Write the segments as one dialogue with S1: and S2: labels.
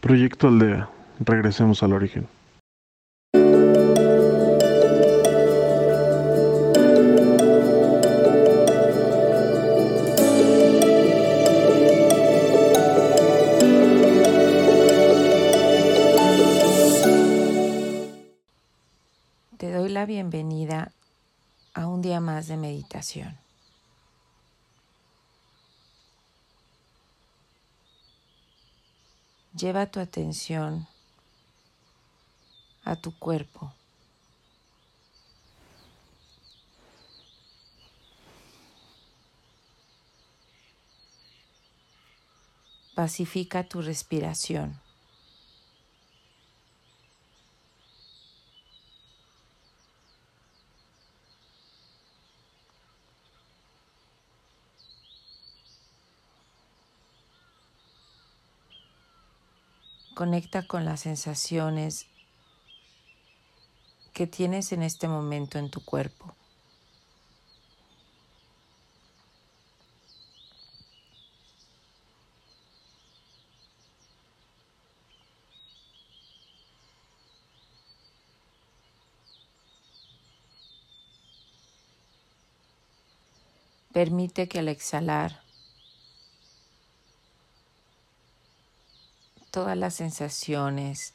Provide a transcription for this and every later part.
S1: Proyecto Aldea. Regresemos al origen.
S2: Te doy la bienvenida a un día más de meditación. Lleva tu atención a tu cuerpo. Pacifica tu respiración. Conecta con las sensaciones que tienes en este momento en tu cuerpo. Permite que al exhalar todas las sensaciones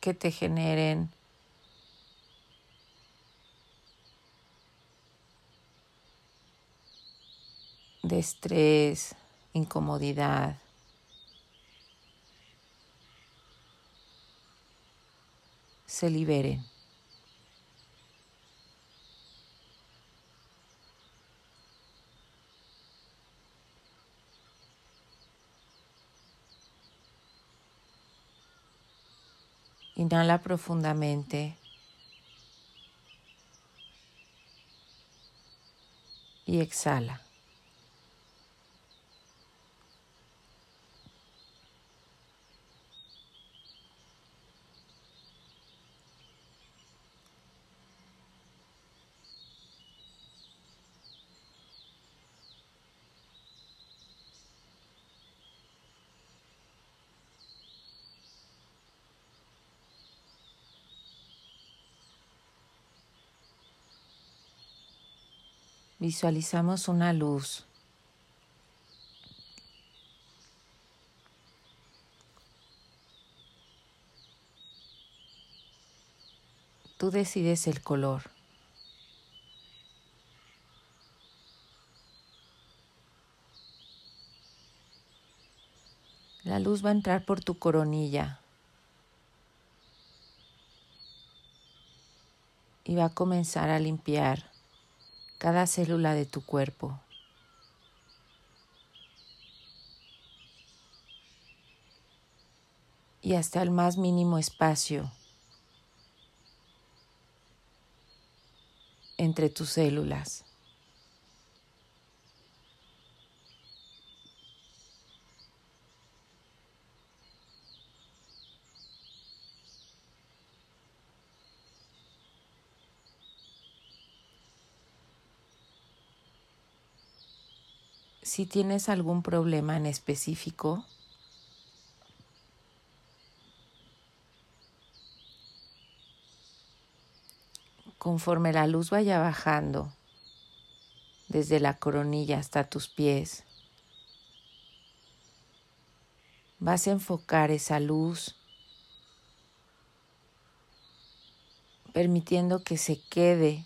S2: que te generen de estrés, incomodidad. se liberen. Inhala profundamente. Y exhala. Visualizamos una luz. Tú decides el color. La luz va a entrar por tu coronilla y va a comenzar a limpiar cada célula de tu cuerpo. Y hasta el más mínimo espacio entre tus células. Si tienes algún problema en específico, conforme la luz vaya bajando desde la coronilla hasta tus pies, vas a enfocar esa luz permitiendo que se quede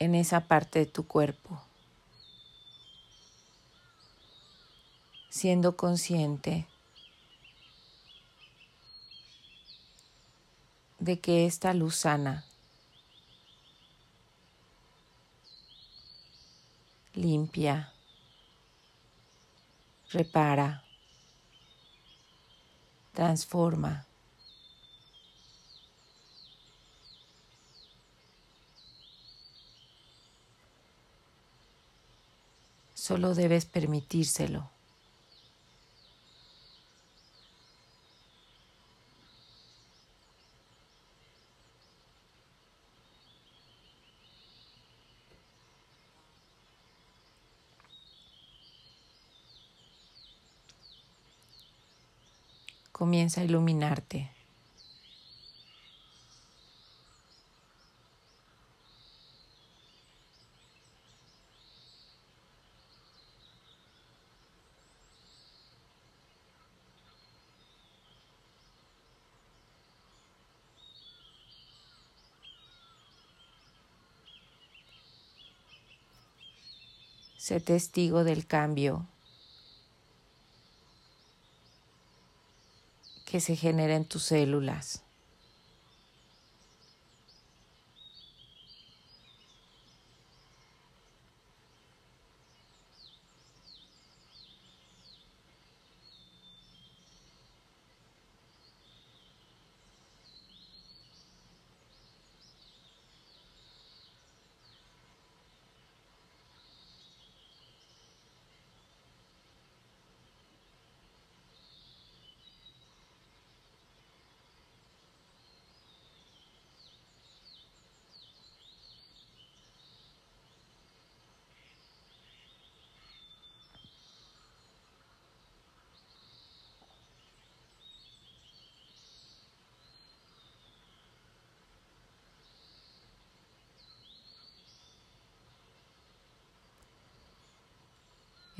S2: en esa parte de tu cuerpo, siendo consciente de que esta luz sana limpia, repara, transforma. Solo debes permitírselo. comienza a iluminarte. Sé testigo del cambio que se genera en tus células.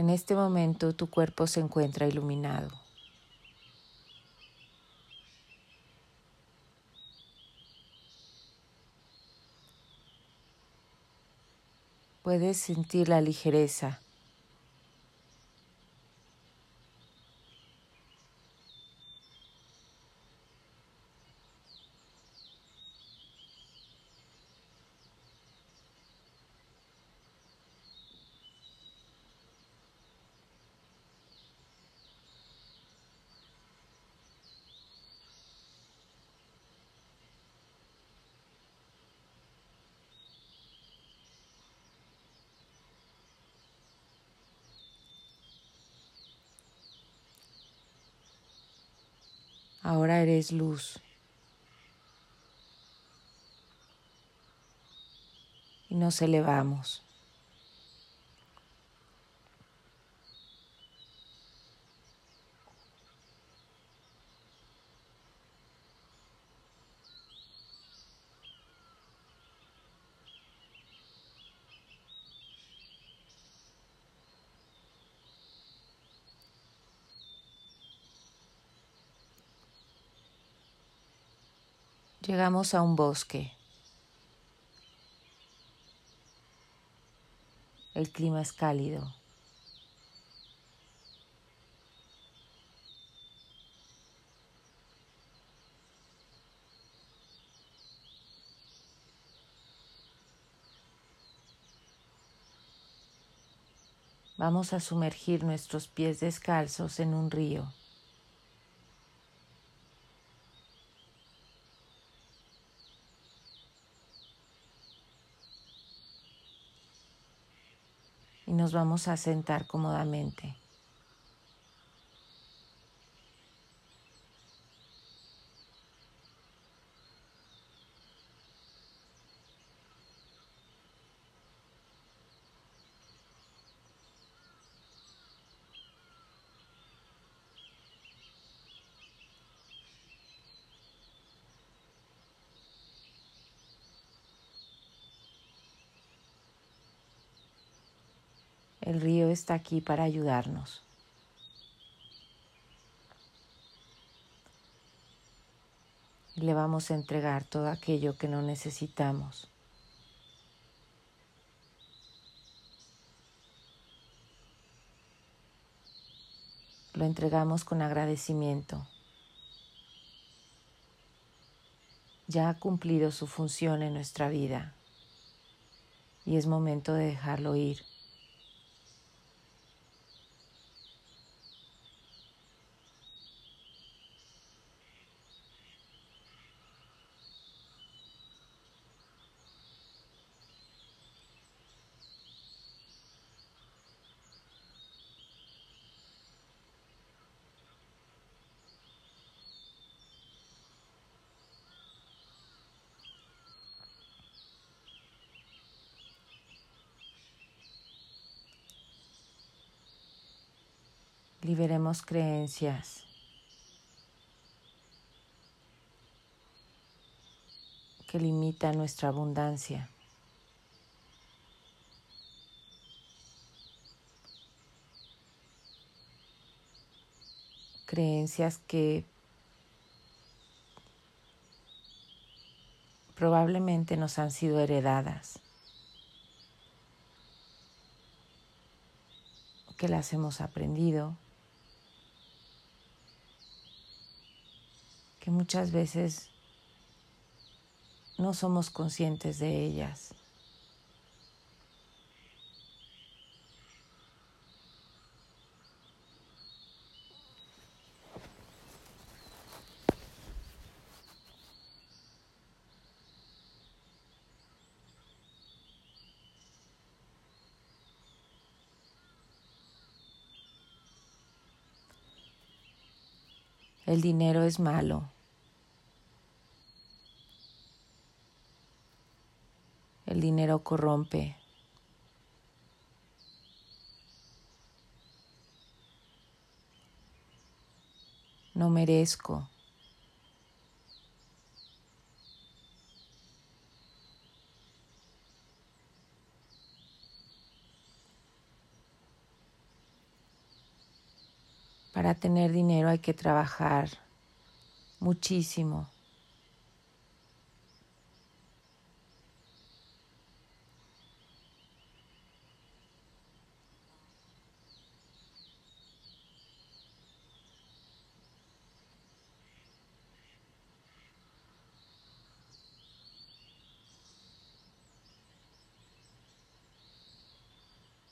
S2: En este momento tu cuerpo se encuentra iluminado. Puedes sentir la ligereza Ahora eres luz. Y nos elevamos. Llegamos a un bosque. El clima es cálido. Vamos a sumergir nuestros pies descalzos en un río. y nos vamos a sentar cómodamente. El río está aquí para ayudarnos. le vamos a entregar todo aquello que no necesitamos. Lo entregamos con agradecimiento. Ya ha cumplido su función en nuestra vida y es momento de dejarlo ir. liberemos creencias. que limita nuestra abundancia. Creencias que probablemente nos han sido heredadas, que las hemos aprendido que muchas veces no somos conscientes de ellas. El dinero es malo. El dinero corrompe. No merezco. Para tener dinero hay que trabajar muchísimo.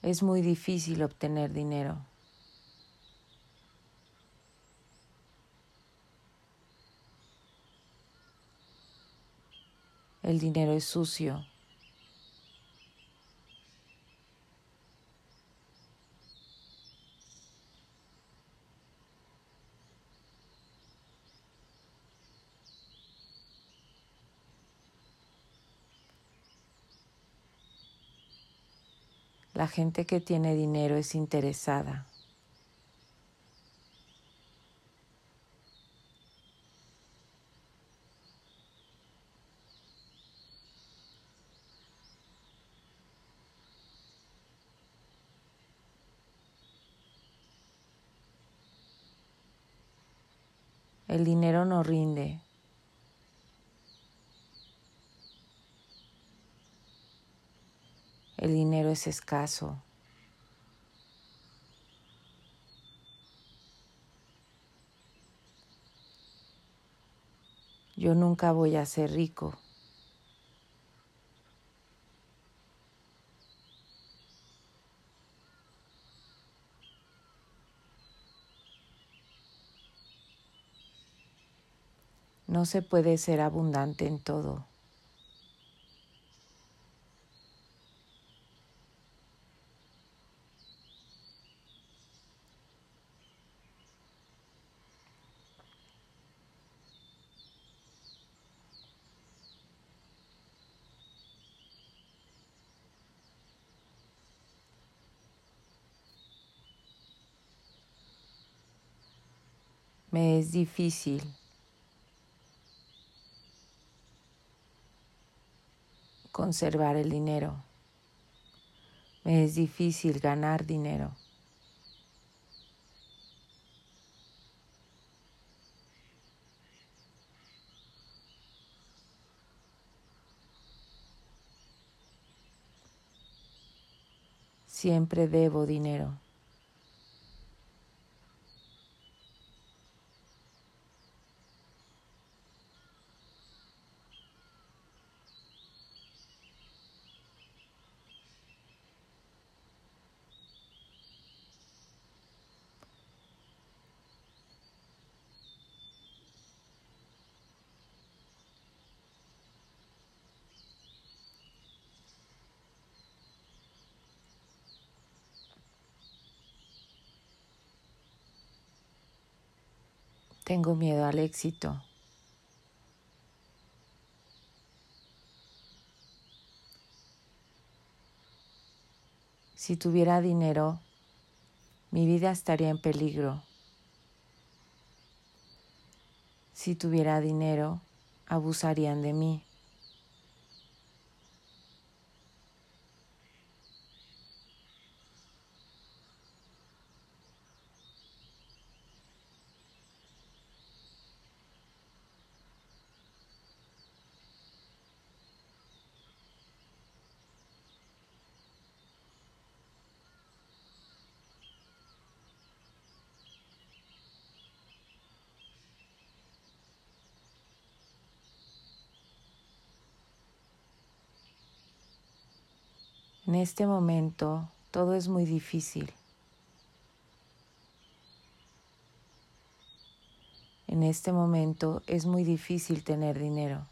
S2: Es muy difícil obtener dinero. El dinero es sucio. La gente que tiene dinero es interesada. El dinero no rinde. El dinero es escaso. Yo nunca voy a ser rico. No se puede ser abundante en todo. Me es difícil conservar el dinero. Me es difícil ganar dinero. Siempre debo dinero. Tengo miedo al éxito. Si tuviera dinero, mi vida estaría en peligro. Si tuviera dinero, abusarían de mí. En este momento todo es muy difícil. En este momento es muy difícil tener dinero.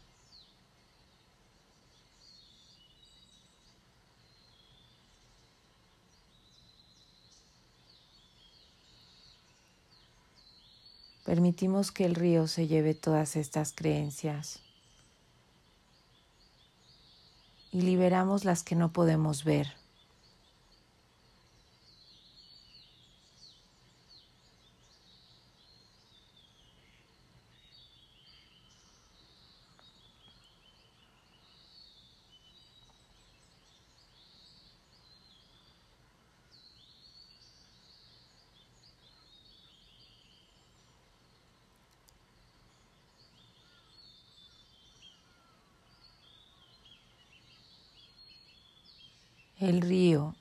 S2: Permitimos que el río se lleve todas estas creencias y liberamos las que no podemos ver. El río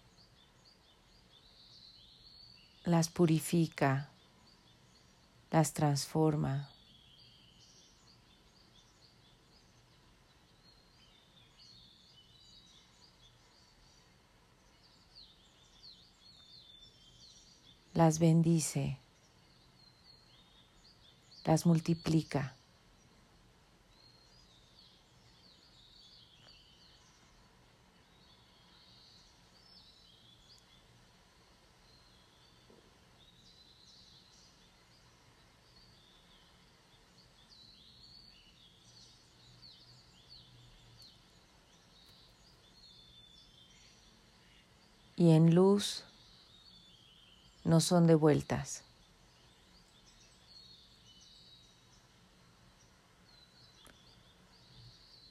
S2: las purifica, las transforma. las bendice, las multiplica. Y en luz no son devueltas.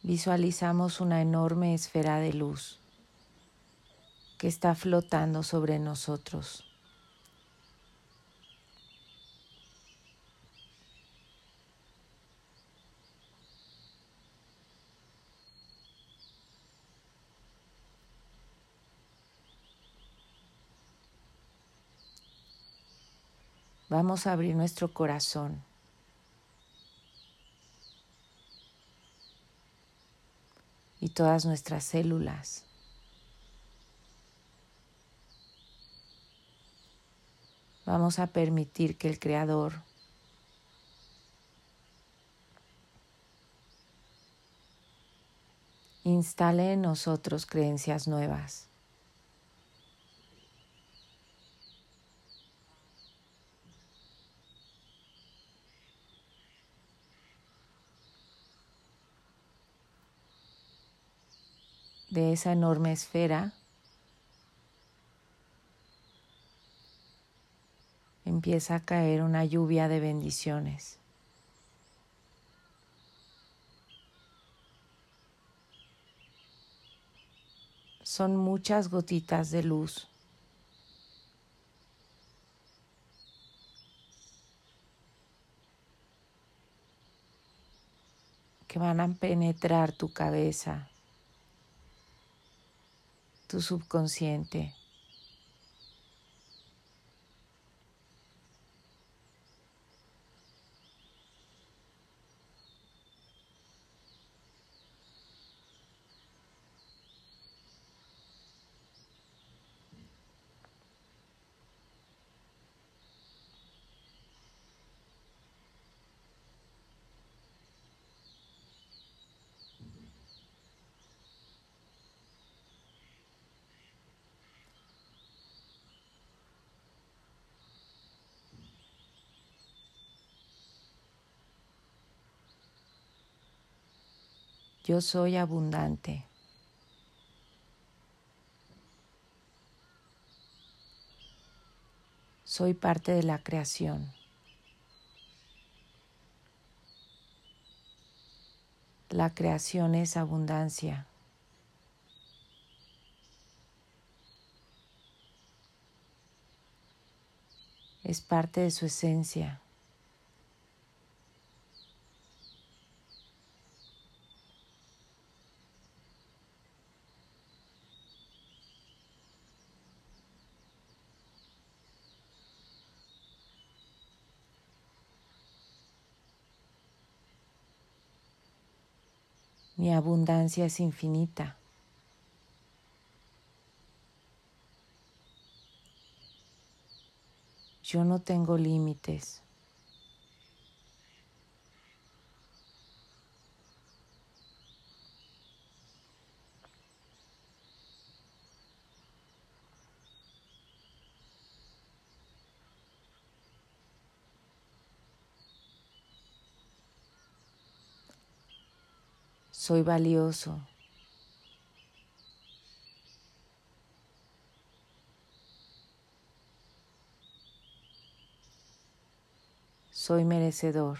S2: Visualizamos una enorme esfera de luz que está flotando sobre nosotros. Vamos a abrir nuestro corazón. Y todas nuestras células. Vamos a permitir que el Creador instale en nosotros creencias nuevas. De esa enorme esfera, empieza a caer una lluvia de bendiciones. Son muchas gotitas de luz. que van a penetrar tu cabeza, tu subconsciente. Yo soy abundante. Soy parte de la creación. La creación es abundancia. Es parte de su esencia. Mi abundancia es infinita. Yo no tengo límites. Soy valioso. Soy merecedor.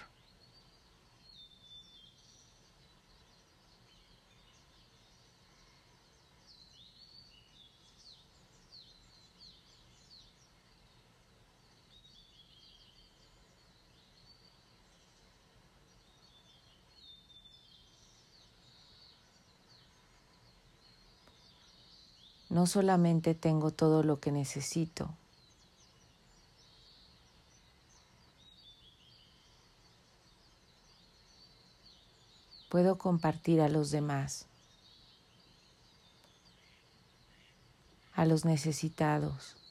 S2: No solamente tengo todo lo que necesito, puedo compartir a los demás, a los necesitados.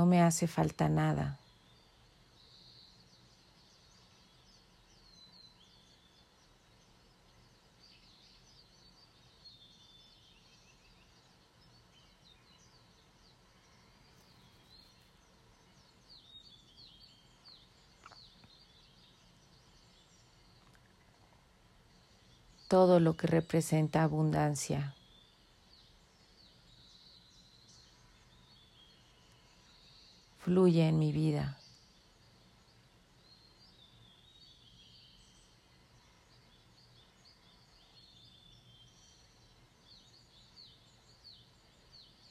S2: No me hace falta nada. todo lo que representa abundancia. Fluye en mi vida.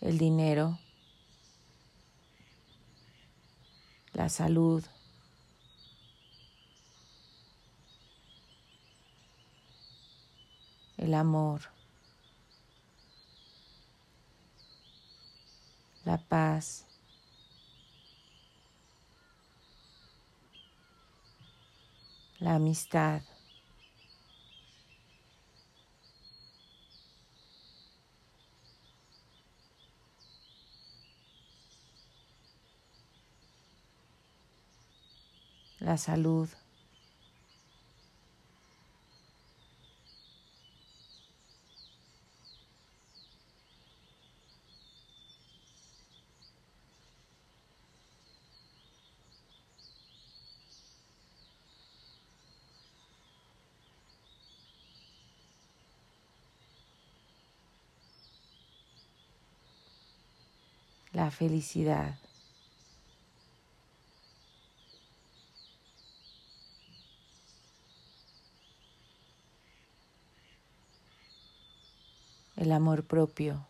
S2: El dinero, la salud, el amor, la paz, la amistad. La salud. La felicidad. El amor propio.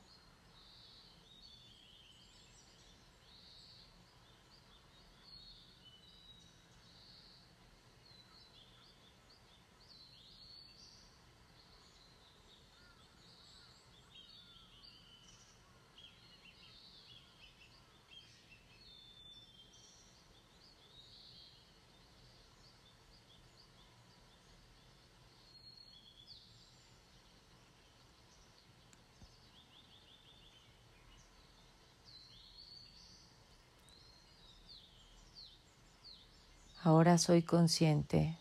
S2: Ahora soy consciente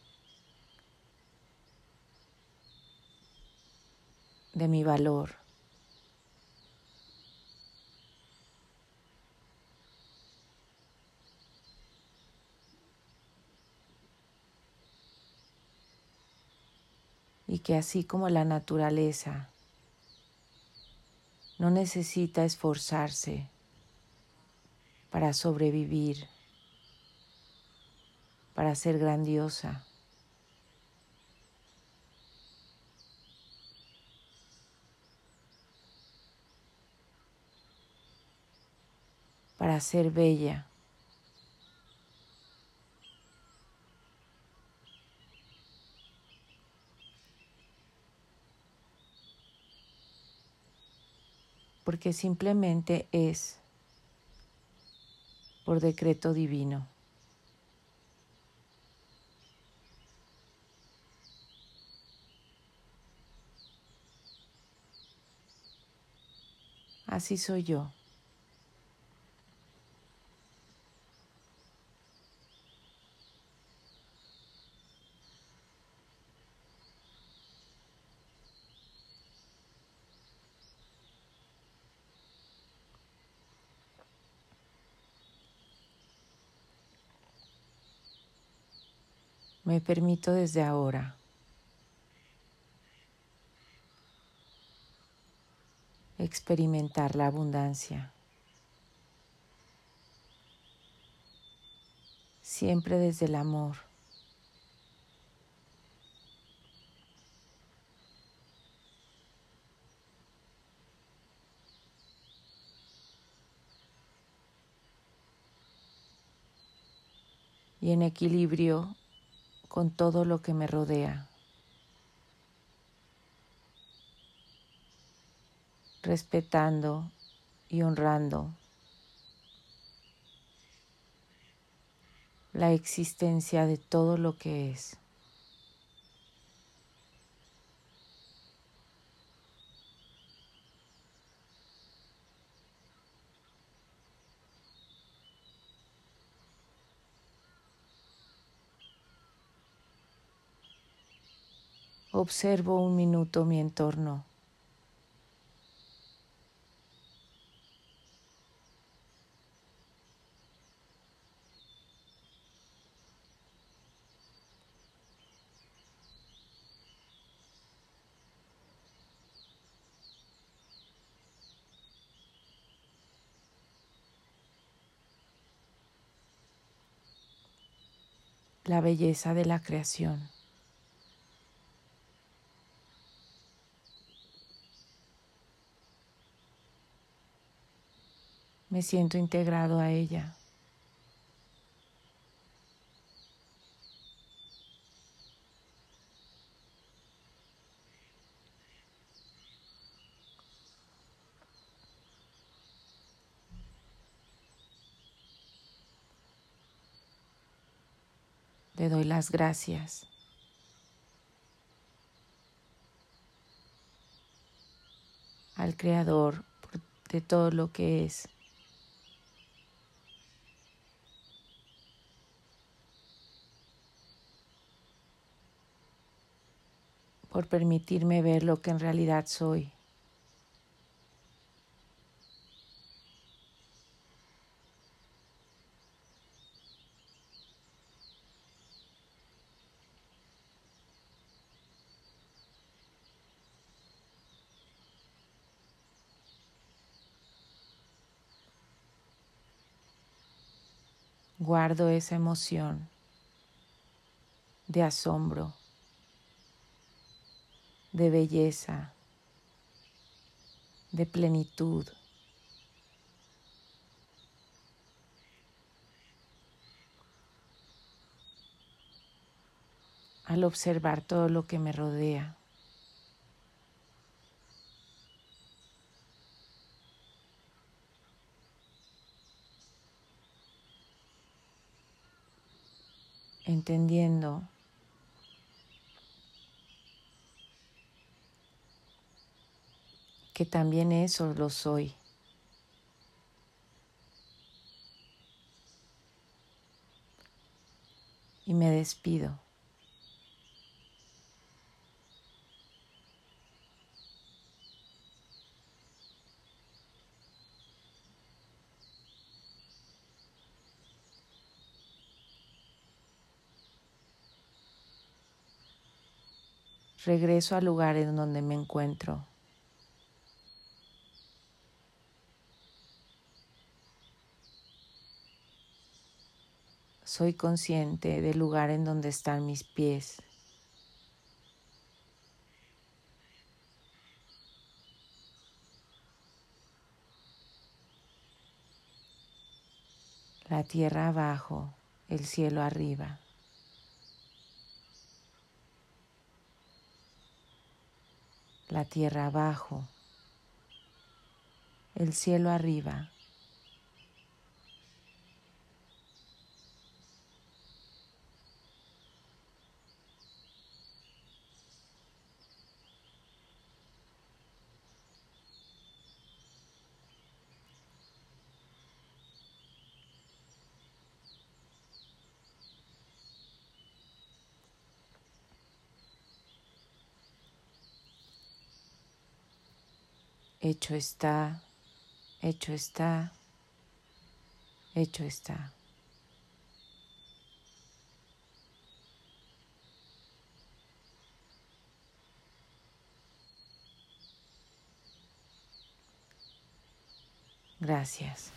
S2: de mi valor. Y que así como la naturaleza no necesita esforzarse para sobrevivir, para ser grandiosa. para ser bella. porque simplemente es por decreto divino. Así soy yo. Me permito desde ahora experimentar la abundancia. Siempre desde el amor. Y en equilibrio con todo lo que me rodea. Respetando y honrando la existencia de todo lo que es. Observo un minuto mi entorno. La belleza de la creación. me siento integrado a ella. Le doy las gracias. al Creador de todo lo que es. por permitirme ver lo que en realidad soy. Guardo esa emoción de asombro de belleza, de plenitud. al observar todo lo que me rodea. Entendiendo que también eso lo soy. Y me despido. Regreso al lugar en donde me encuentro. Soy consciente del lugar en donde están mis pies. La tierra abajo, el cielo arriba. La tierra abajo, el cielo arriba. Hecho está, hecho está, hecho está. Gracias.